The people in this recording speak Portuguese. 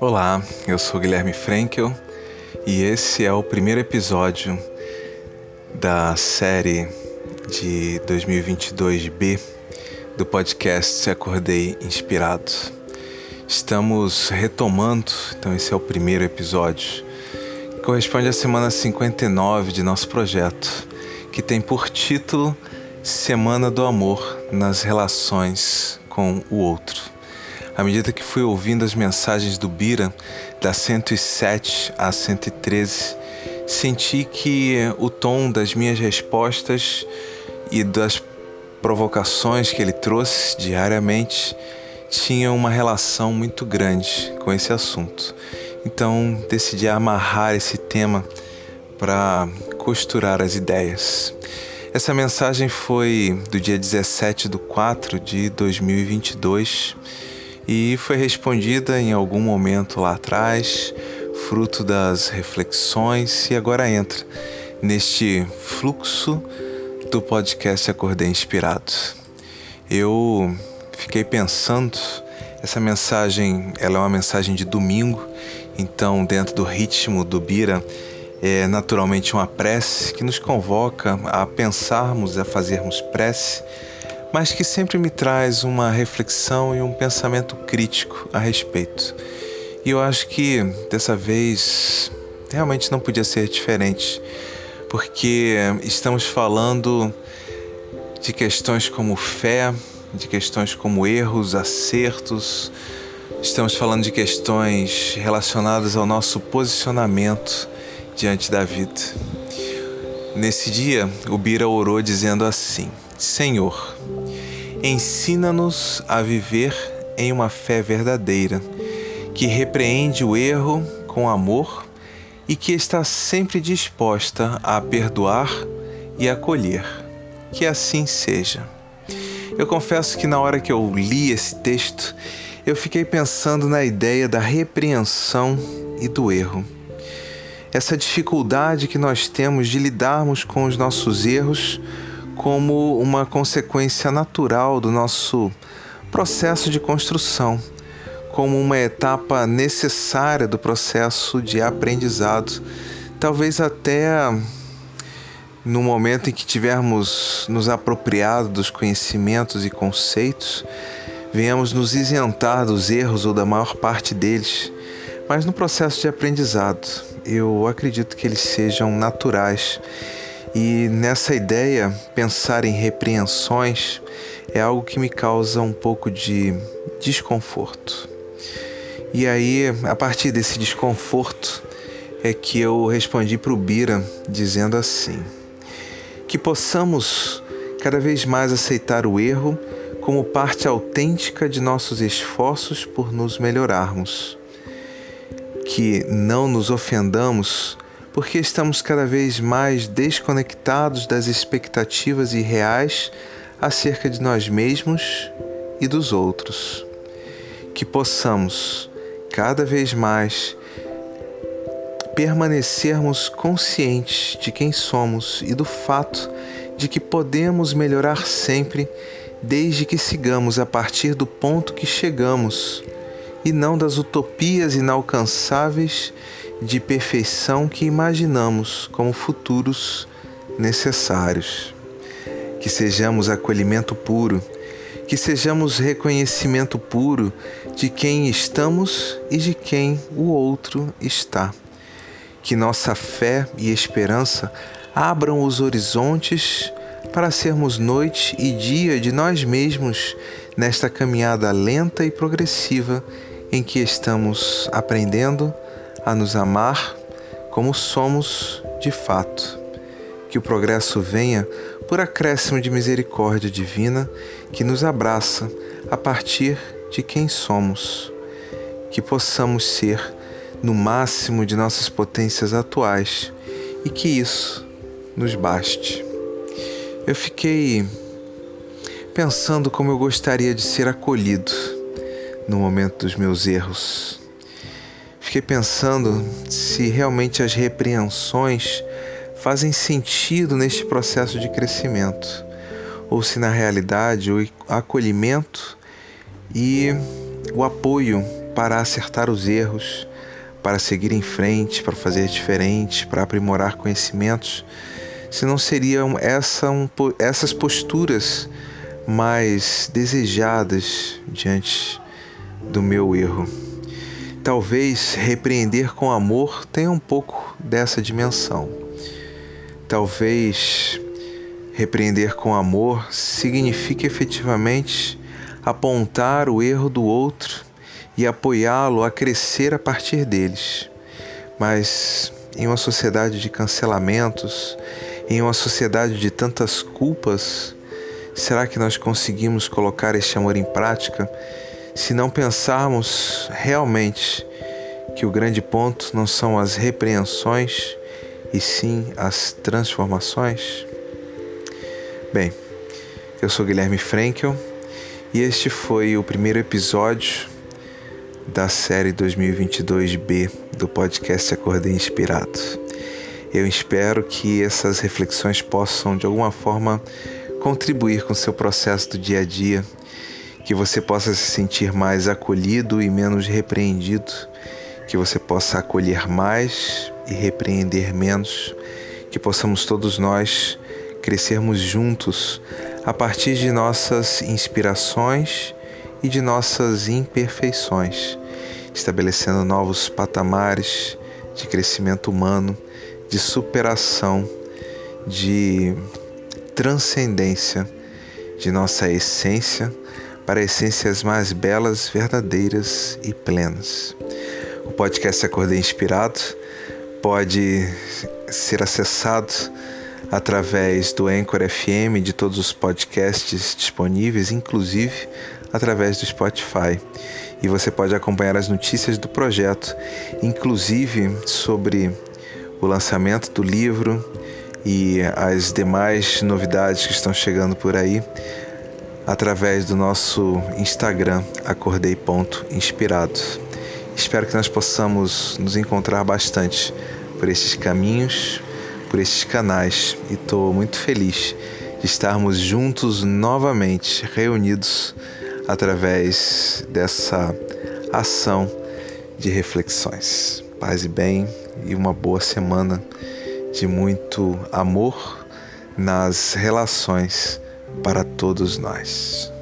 Olá, eu sou Guilherme Frankel e esse é o primeiro episódio da série de 2022B do podcast Acordei Inspirado. Estamos retomando, então esse é o primeiro episódio, que corresponde à semana 59 de nosso projeto, que tem por título Semana do Amor nas Relações com o Outro. À medida que fui ouvindo as mensagens do Bira, da 107 a 113, senti que o tom das minhas respostas e das provocações que ele trouxe diariamente tinha uma relação muito grande com esse assunto. Então decidi amarrar esse tema para costurar as ideias. Essa mensagem foi do dia 17 de 4 de 2022 e foi respondida em algum momento lá atrás, fruto das reflexões, e agora entra neste fluxo do podcast Acordei Inspirado. Eu fiquei pensando, essa mensagem, ela é uma mensagem de domingo, então dentro do ritmo do Bira, é naturalmente uma prece que nos convoca a pensarmos, a fazermos prece mas que sempre me traz uma reflexão e um pensamento crítico a respeito. E eu acho que dessa vez realmente não podia ser diferente, porque estamos falando de questões como fé, de questões como erros, acertos, estamos falando de questões relacionadas ao nosso posicionamento diante da vida. Nesse dia, o Bira orou dizendo assim: Senhor, ensina-nos a viver em uma fé verdadeira, que repreende o erro com amor e que está sempre disposta a perdoar e acolher. Que assim seja. Eu confesso que na hora que eu li esse texto, eu fiquei pensando na ideia da repreensão e do erro. Essa dificuldade que nós temos de lidarmos com os nossos erros como uma consequência natural do nosso processo de construção, como uma etapa necessária do processo de aprendizado, talvez até no momento em que tivermos nos apropriado dos conhecimentos e conceitos, venhamos nos isentar dos erros ou da maior parte deles, mas no processo de aprendizado, eu acredito que eles sejam naturais e nessa ideia, pensar em repreensões é algo que me causa um pouco de desconforto. E aí, a partir desse desconforto, é que eu respondi para o Bira dizendo assim: que possamos cada vez mais aceitar o erro como parte autêntica de nossos esforços por nos melhorarmos, que não nos ofendamos porque estamos cada vez mais desconectados das expectativas irreais acerca de nós mesmos e dos outros. Que possamos cada vez mais permanecermos conscientes de quem somos e do fato de que podemos melhorar sempre, desde que sigamos a partir do ponto que chegamos e não das utopias inalcançáveis de perfeição que imaginamos como futuros necessários. Que sejamos acolhimento puro, que sejamos reconhecimento puro de quem estamos e de quem o outro está. Que nossa fé e esperança abram os horizontes para sermos noite e dia de nós mesmos nesta caminhada lenta e progressiva em que estamos aprendendo a nos amar como somos de fato. Que o progresso venha por acréscimo de misericórdia divina que nos abraça a partir de quem somos. Que possamos ser no máximo de nossas potências atuais e que isso nos baste. Eu fiquei pensando como eu gostaria de ser acolhido no momento dos meus erros fiquei pensando se realmente as repreensões fazem sentido neste processo de crescimento, ou se na realidade o acolhimento e o apoio para acertar os erros, para seguir em frente, para fazer diferente, para aprimorar conhecimentos, se não seriam essa, um, essas posturas mais desejadas diante do meu erro. Talvez repreender com amor tenha um pouco dessa dimensão. Talvez repreender com amor signifique efetivamente apontar o erro do outro e apoiá-lo a crescer a partir deles. Mas em uma sociedade de cancelamentos, em uma sociedade de tantas culpas, será que nós conseguimos colocar este amor em prática se não pensarmos realmente que o grande ponto não são as repreensões e sim as transformações? Bem, eu sou Guilherme Frankel e este foi o primeiro episódio da série 2022B do podcast Acordei Inspirado. Eu espero que essas reflexões possam de alguma forma contribuir com seu processo do dia a dia que você possa se sentir mais acolhido e menos repreendido, que você possa acolher mais e repreender menos, que possamos todos nós crescermos juntos a partir de nossas inspirações e de nossas imperfeições, estabelecendo novos patamares de crescimento humano, de superação, de transcendência de nossa essência para essências mais belas, verdadeiras e plenas. O podcast Acordei Inspirado pode ser acessado através do Anchor FM, de todos os podcasts disponíveis, inclusive através do Spotify. E você pode acompanhar as notícias do projeto, inclusive sobre o lançamento do livro e as demais novidades que estão chegando por aí através do nosso Instagram acordei.inspirado. Espero que nós possamos nos encontrar bastante por esses caminhos, por esses canais e estou muito feliz de estarmos juntos novamente, reunidos através dessa ação de reflexões. Paz e bem e uma boa semana de muito amor nas relações para todos nós.